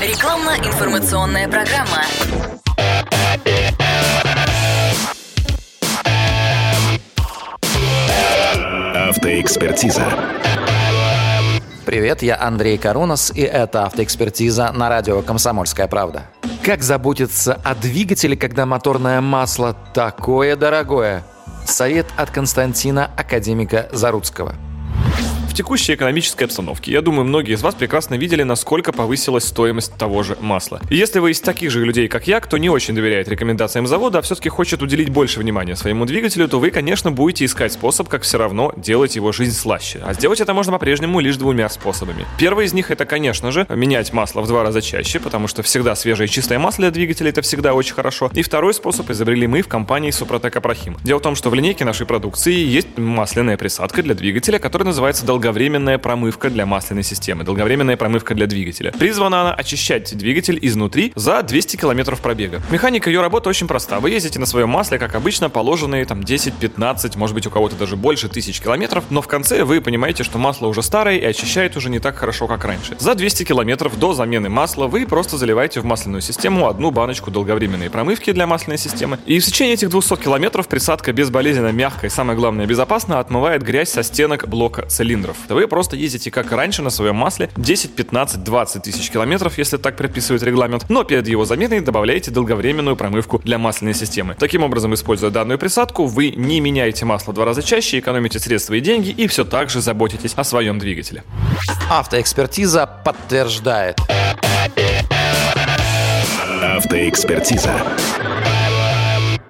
Рекламно-информационная программа. Автоэкспертиза. Привет, я Андрей Карунас, и это автоэкспертиза на радио «Комсомольская правда». Как заботиться о двигателе, когда моторное масло такое дорогое? Совет от Константина Академика Заруцкого – текущей экономической обстановке, я думаю, многие из вас прекрасно видели, насколько повысилась стоимость того же масла. И если вы из таких же людей, как я, кто не очень доверяет рекомендациям завода, а все-таки хочет уделить больше внимания своему двигателю, то вы, конечно, будете искать способ, как все равно делать его жизнь слаще. А сделать это можно по-прежнему лишь двумя способами. Первый из них это, конечно же, менять масло в два раза чаще, потому что всегда свежее чистое масло для двигателя это всегда очень хорошо. И второй способ изобрели мы в компании Супротек Апрахим. Дело в том, что в линейке нашей продукции есть масляная присадка для двигателя, которая называется долго долговременная промывка для масляной системы, долговременная промывка для двигателя. Призвана она очищать двигатель изнутри за 200 км пробега. Механика ее работы очень проста. Вы ездите на своем масле, как обычно, положенные там 10-15, может быть у кого-то даже больше тысяч километров, но в конце вы понимаете, что масло уже старое и очищает уже не так хорошо, как раньше. За 200 километров до замены масла вы просто заливаете в масляную систему одну баночку долговременной промывки для масляной системы, и в течение этих 200 километров присадка безболезненно мягкая и самое главное безопасно отмывает грязь со стенок блока цилиндров то вы просто ездите как раньше на своем масле 10, 15, 20 тысяч километров, если так предписывает регламент, но перед его заменой добавляете долговременную промывку для масляной системы. Таким образом, используя данную присадку, вы не меняете масло два раза чаще, экономите средства и деньги и все так же заботитесь о своем двигателе. Автоэкспертиза подтверждает. Автоэкспертиза.